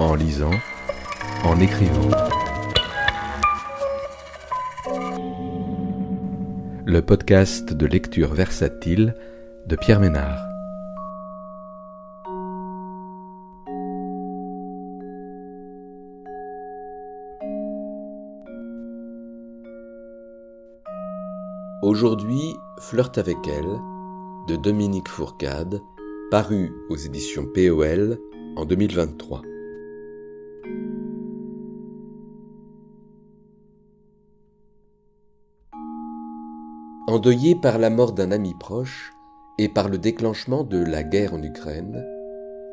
en lisant, en écrivant. Le podcast de lecture versatile de Pierre Ménard. Aujourd'hui, Flirte avec elle de Dominique Fourcade, paru aux éditions POL en 2023. Endeuillé par la mort d'un ami proche et par le déclenchement de la guerre en Ukraine,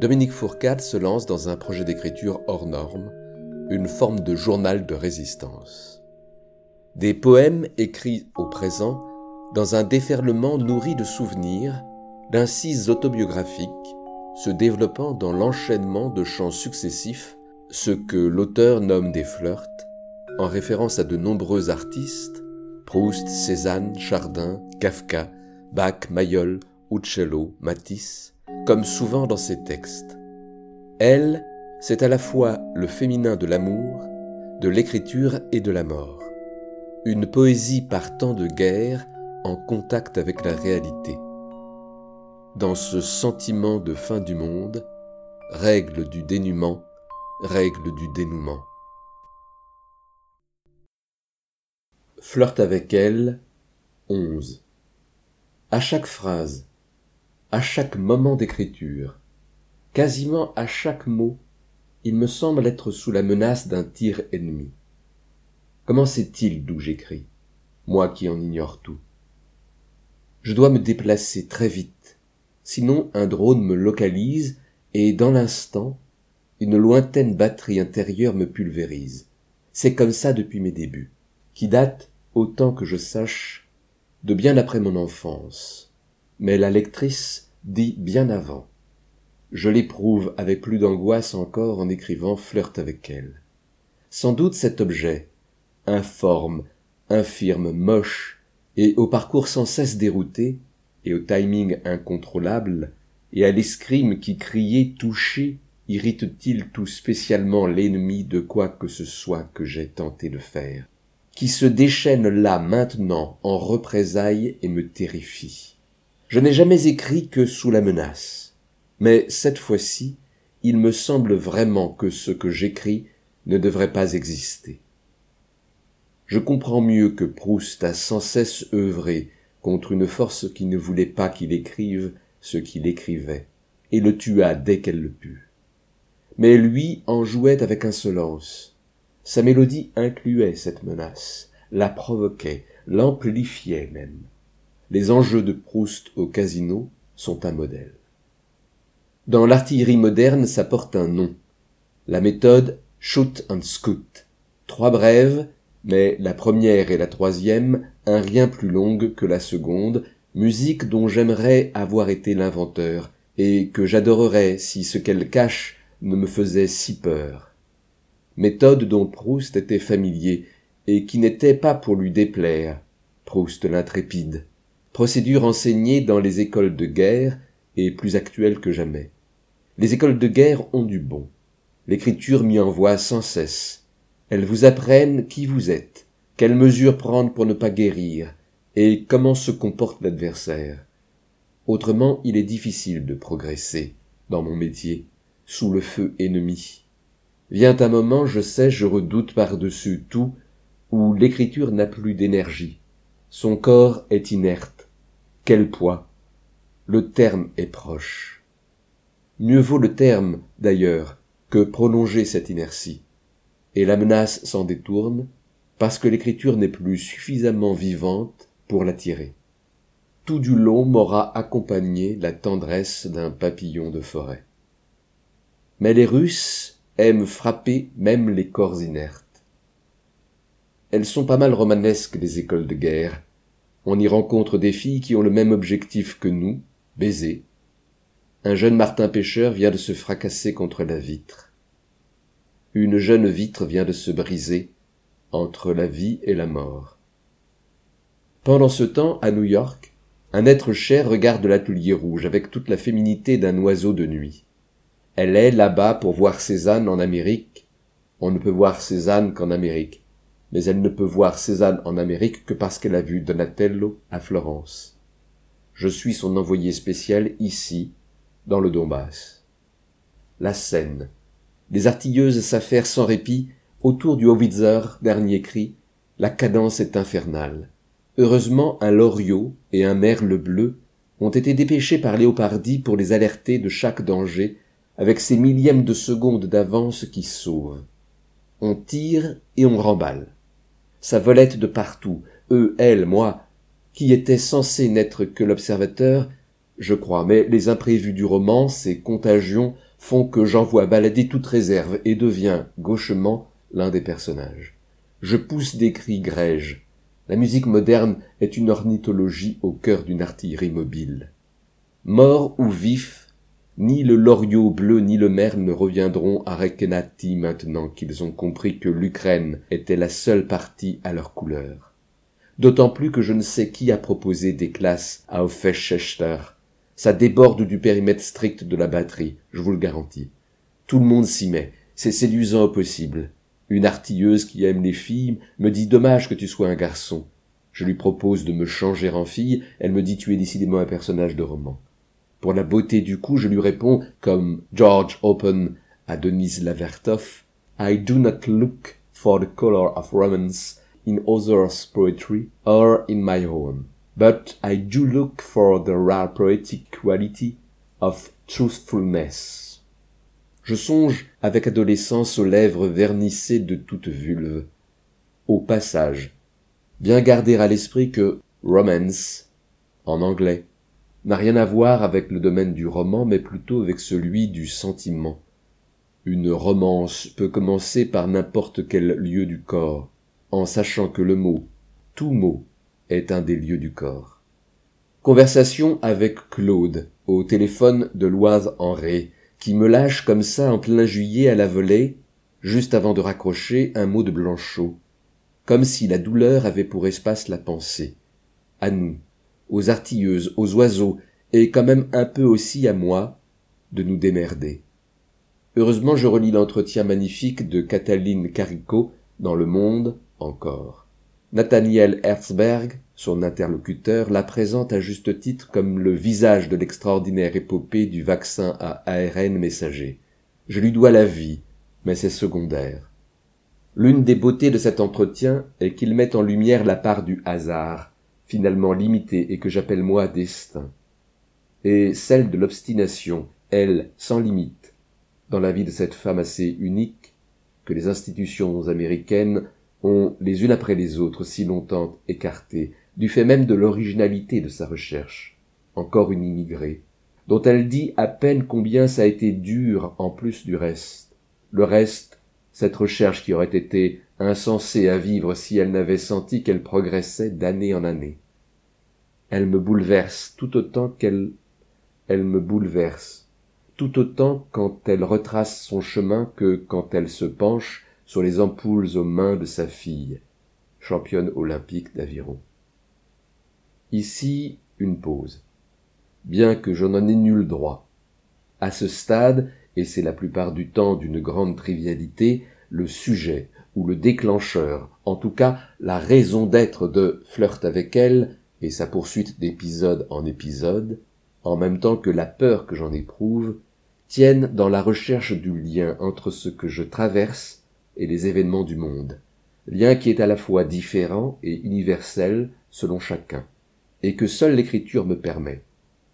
Dominique Fourcade se lance dans un projet d'écriture hors norme, une forme de journal de résistance. Des poèmes écrits au présent dans un déferlement nourri de souvenirs, d'incises autobiographiques, se développant dans l'enchaînement de chants successifs, ce que l'auteur nomme des flirts, en référence à de nombreux artistes, Proust, Cézanne, Chardin, Kafka, Bach, Mayol, Uccello, Matisse, comme souvent dans ses textes. Elle, c'est à la fois le féminin de l'amour, de l'écriture et de la mort. Une poésie partant de guerre en contact avec la réalité. Dans ce sentiment de fin du monde, règle du dénuement, règle du dénouement. Flirte avec elle. 11. À chaque phrase, à chaque moment d'écriture, quasiment à chaque mot, il me semble être sous la menace d'un tir ennemi. Comment sait-il d'où j'écris, moi qui en ignore tout? Je dois me déplacer très vite, sinon un drone me localise et dans l'instant, une lointaine batterie intérieure me pulvérise. C'est comme ça depuis mes débuts, qui datent autant que je sache, de bien après mon enfance. Mais la lectrice dit bien avant. Je l'éprouve avec plus d'angoisse encore en écrivant Flirte avec elle. Sans doute cet objet, informe, infirme, moche, et au parcours sans cesse dérouté, et au timing incontrôlable, et à l'escrime qui criait touché, irrite-t-il tout spécialement l'ennemi de quoi que ce soit que j'ai tenté de faire qui se déchaîne là maintenant en représailles et me terrifie. Je n'ai jamais écrit que sous la menace, mais cette fois-ci, il me semble vraiment que ce que j'écris ne devrait pas exister. Je comprends mieux que Proust a sans cesse œuvré contre une force qui ne voulait pas qu'il écrive ce qu'il écrivait, et le tua dès qu'elle le put. Mais lui en jouait avec insolence, sa mélodie incluait cette menace, la provoquait, l'amplifiait même. Les enjeux de Proust au casino sont un modèle. Dans l'artillerie moderne, ça porte un nom. La méthode shoot and scoot. Trois brèves, mais la première et la troisième, un rien plus longue que la seconde, musique dont j'aimerais avoir été l'inventeur, et que j'adorerais si ce qu'elle cache ne me faisait si peur méthode dont Proust était familier et qui n'était pas pour lui déplaire, Proust l'intrépide, procédure enseignée dans les écoles de guerre et plus actuelle que jamais. Les écoles de guerre ont du bon. L'écriture m'y envoie sans cesse. Elles vous apprennent qui vous êtes, quelles mesures prendre pour ne pas guérir, et comment se comporte l'adversaire. Autrement, il est difficile de progresser, dans mon métier, sous le feu ennemi. Vient un moment, je sais, je redoute par-dessus tout, où l'écriture n'a plus d'énergie. Son corps est inerte. Quel poids. Le terme est proche. Mieux vaut le terme, d'ailleurs, que prolonger cette inertie. Et la menace s'en détourne, parce que l'écriture n'est plus suffisamment vivante pour l'attirer. Tout du long m'aura accompagné la tendresse d'un papillon de forêt. Mais les Russes aiment frapper même les corps inertes. Elles sont pas mal romanesques, les écoles de guerre. On y rencontre des filles qui ont le même objectif que nous, baiser. Un jeune Martin pêcheur vient de se fracasser contre la vitre. Une jeune vitre vient de se briser entre la vie et la mort. Pendant ce temps, à New York, un être cher regarde l'atelier rouge avec toute la féminité d'un oiseau de nuit. Elle est là-bas pour voir Cézanne en Amérique. On ne peut voir Cézanne qu'en Amérique. Mais elle ne peut voir Cézanne en Amérique que parce qu'elle a vu Donatello à Florence. Je suis son envoyé spécial ici, dans le Donbass. La scène. Les artilleuses s'affairent sans répit autour du Howitzer, dernier cri. La cadence est infernale. Heureusement, un loriot et un merle bleu ont été dépêchés par Léopardi pour les alerter de chaque danger avec ces millièmes de seconde d'avance qui sauvent. On tire et on remballe. Ça volette de partout, eux, elles, moi, qui était censé n'être que l'observateur, je crois, mais les imprévus du roman, ces contagions, font que j'envoie balader toute réserve et deviens, gauchement, l'un des personnages. Je pousse des cris grèges. La musique moderne est une ornithologie au cœur d'une artillerie mobile. Mort ou vif, ni le loriot bleu ni le merle ne reviendront à Rekenati maintenant qu'ils ont compris que l'Ukraine était la seule partie à leur couleur. D'autant plus que je ne sais qui a proposé des classes à Hofeschester. Ça déborde du périmètre strict de la batterie, je vous le garantis. Tout le monde s'y met, c'est séduisant au possible. Une artilleuse qui aime les filles me dit dommage que tu sois un garçon. Je lui propose de me changer en fille, elle me dit tu es décidément un personnage de roman. Pour la beauté du coup, je lui réponds, comme George Open à Denise Lavertoff, I do not look for the color of romance in others' poetry or in my own, but I do look for the rare poetic quality of truthfulness. Je songe avec adolescence aux lèvres vernissées de toute vulve. Au passage, bien garder à l'esprit que romance, en anglais, n'a rien à voir avec le domaine du roman, mais plutôt avec celui du sentiment. Une romance peut commencer par n'importe quel lieu du corps, en sachant que le mot, tout mot, est un des lieux du corps. Conversation avec Claude, au téléphone de Loise en Ré, qui me lâche comme ça en plein juillet à la volée, juste avant de raccrocher un mot de Blanchot, comme si la douleur avait pour espace la pensée. À nous, aux artilleuses, aux oiseaux, et quand même un peu aussi à moi, de nous démerder. Heureusement, je relis l'entretien magnifique de Cataline Carico dans Le Monde encore. Nathaniel Herzberg, son interlocuteur, la présente à juste titre comme le visage de l'extraordinaire épopée du vaccin à ARN messager. Je lui dois la vie, mais c'est secondaire. L'une des beautés de cet entretien est qu'il met en lumière la part du hasard, finalement limitée et que j'appelle moi destin, et celle de l'obstination, elle, sans limite, dans la vie de cette femme assez unique que les institutions américaines ont les unes après les autres si longtemps écartée du fait même de l'originalité de sa recherche. Encore une immigrée, dont elle dit à peine combien ça a été dur en plus du reste. Le reste, cette recherche qui aurait été insensée à vivre si elle n'avait senti qu'elle progressait d'année en année. Elle me bouleverse tout autant qu'elle elle me bouleverse, tout autant quand elle retrace son chemin que quand elle se penche sur les ampoules aux mains de sa fille, championne olympique d'aviron. Ici, une pause. Bien que je n'en ai nul droit. À ce stade, et c'est la plupart du temps d'une grande trivialité, le sujet ou le déclencheur, en tout cas la raison d'être de Flirt avec elle et sa poursuite d'épisode en épisode, en même temps que la peur que j'en éprouve, tiennent dans la recherche du lien entre ce que je traverse et les événements du monde, lien qui est à la fois différent et universel selon chacun et que seule l'écriture me permet,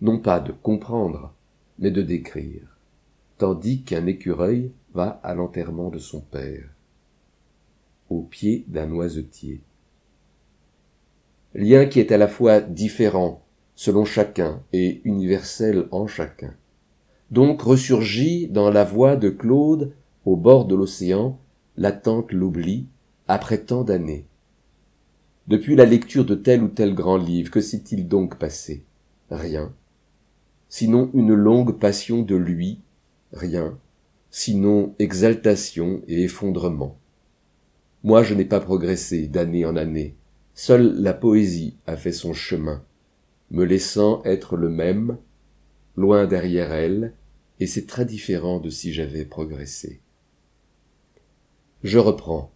non pas de comprendre, mais de décrire, tandis qu'un écureuil va à l'enterrement de son père, au pied d'un noisetier. Lien qui est à la fois différent selon chacun et universel en chacun. Donc ressurgit dans la voix de Claude, au bord de l'océan, l'attente l'oubli, après tant d'années. Depuis la lecture de tel ou tel grand livre, que s'est-il donc passé? Rien. Sinon une longue passion de lui, rien. Sinon exaltation et effondrement. Moi je n'ai pas progressé d'année en année. Seule la poésie a fait son chemin, me laissant être le même, loin derrière elle, et c'est très différent de si j'avais progressé. Je reprends.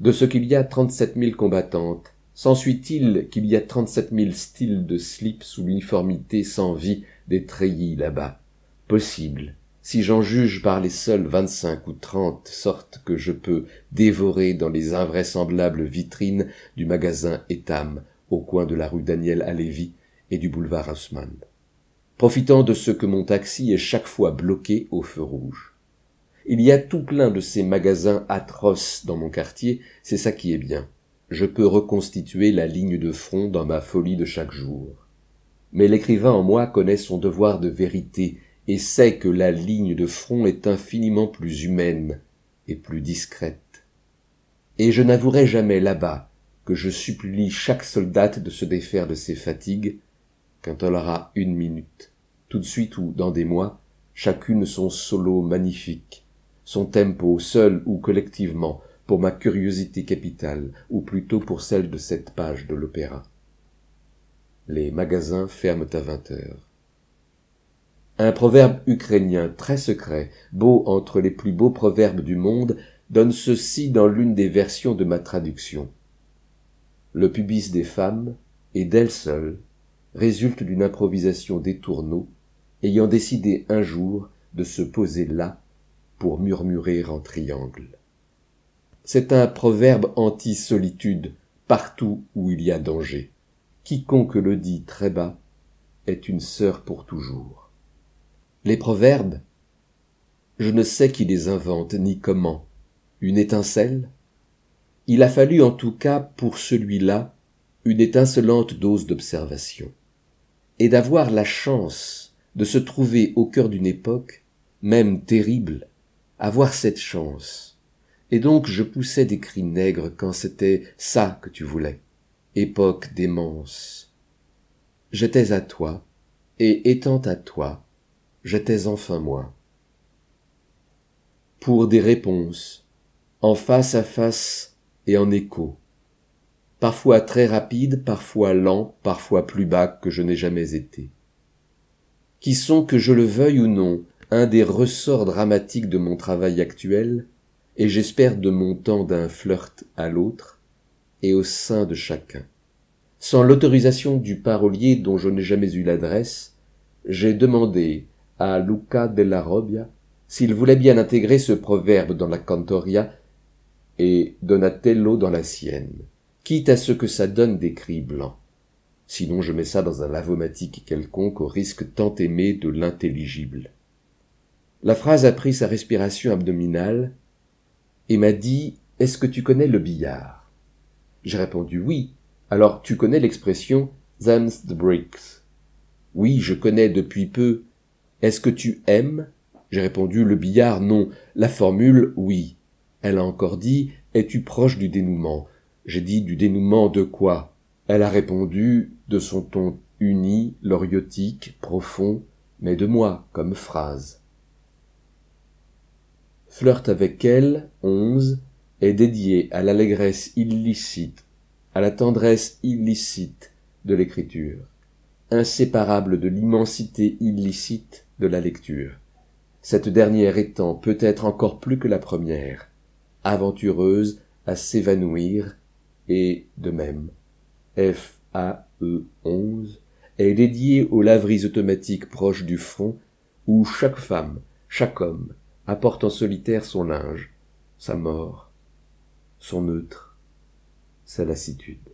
De ce qu'il y a trente-sept mille combattantes, s'ensuit-il qu'il y a trente-sept mille styles de slip sous l'uniformité sans vie des treillis là-bas? Possible, si j'en juge par les seules vingt-cinq ou trente sortes que je peux dévorer dans les invraisemblables vitrines du magasin Etam au coin de la rue Daniel Alévi et du boulevard Haussmann, profitant de ce que mon taxi est chaque fois bloqué au feu rouge. Il y a tout plein de ces magasins atroces dans mon quartier, c'est ça qui est bien. Je peux reconstituer la ligne de front dans ma folie de chaque jour. Mais l'écrivain en moi connaît son devoir de vérité et sait que la ligne de front est infiniment plus humaine et plus discrète. Et je n'avouerai jamais là-bas que je supplie chaque soldate de se défaire de ses fatigues quand elle aura une minute, tout de suite ou dans des mois, chacune son solo magnifique, son tempo seul ou collectivement, pour ma curiosité capitale, ou plutôt pour celle de cette page de l'opéra. Les magasins ferment à vingt heures. Un proverbe ukrainien très secret, beau entre les plus beaux proverbes du monde, donne ceci dans l'une des versions de ma traduction. Le pubis des femmes, et d'elles seules, résulte d'une improvisation des tourneaux, ayant décidé un jour de se poser là pour murmurer en triangle. C'est un proverbe anti-solitude partout où il y a danger. Quiconque le dit très bas est une sœur pour toujours. Les proverbes Je ne sais qui les invente ni comment. Une étincelle? Il a fallu en tout cas pour celui-là une étincelante dose d'observation. Et d'avoir la chance de se trouver au cœur d'une époque, même terrible, avoir cette chance. Et donc je poussais des cris nègres quand c'était ça que tu voulais. Époque démence. J'étais à toi, et étant à toi, j'étais enfin moi. Pour des réponses, en face à face et en écho, parfois très rapide, parfois lent, parfois plus bas que je n'ai jamais été, qui sont, que je le veuille ou non, un des ressorts dramatiques de mon travail actuel, et j'espère de mon temps d'un flirt à l'autre, et au sein de chacun. Sans l'autorisation du parolier dont je n'ai jamais eu l'adresse, j'ai demandé à Luca della Robbia s'il voulait bien intégrer ce proverbe dans la cantoria et Donatello dans la sienne, quitte à ce que ça donne des cris blancs. Sinon je mets ça dans un lavomatique quelconque au risque tant aimé de l'intelligible. La phrase a pris sa respiration abdominale et m'a dit Est-ce que tu connais le billard? J'ai répondu oui. Alors tu connais l'expression Them's the bricks. Oui, je connais depuis peu est-ce que tu aimes? J'ai répondu le billard non, la formule oui. Elle a encore dit Es-tu proche du dénouement? J'ai dit du dénouement de quoi? Elle a répondu de son ton uni, loriotique, profond, mais de moi comme phrase. Flirt avec elle, onze, est dédié à l'allégresse illicite, à la tendresse illicite de l'écriture, inséparable de l'immensité illicite de la lecture, cette dernière étant peut-être encore plus que la première, aventureuse à s'évanouir, et de même. F A E 11 est dédiée aux laveries automatiques proches du front, où chaque femme, chaque homme apporte en solitaire son linge, sa mort, son neutre, sa lassitude.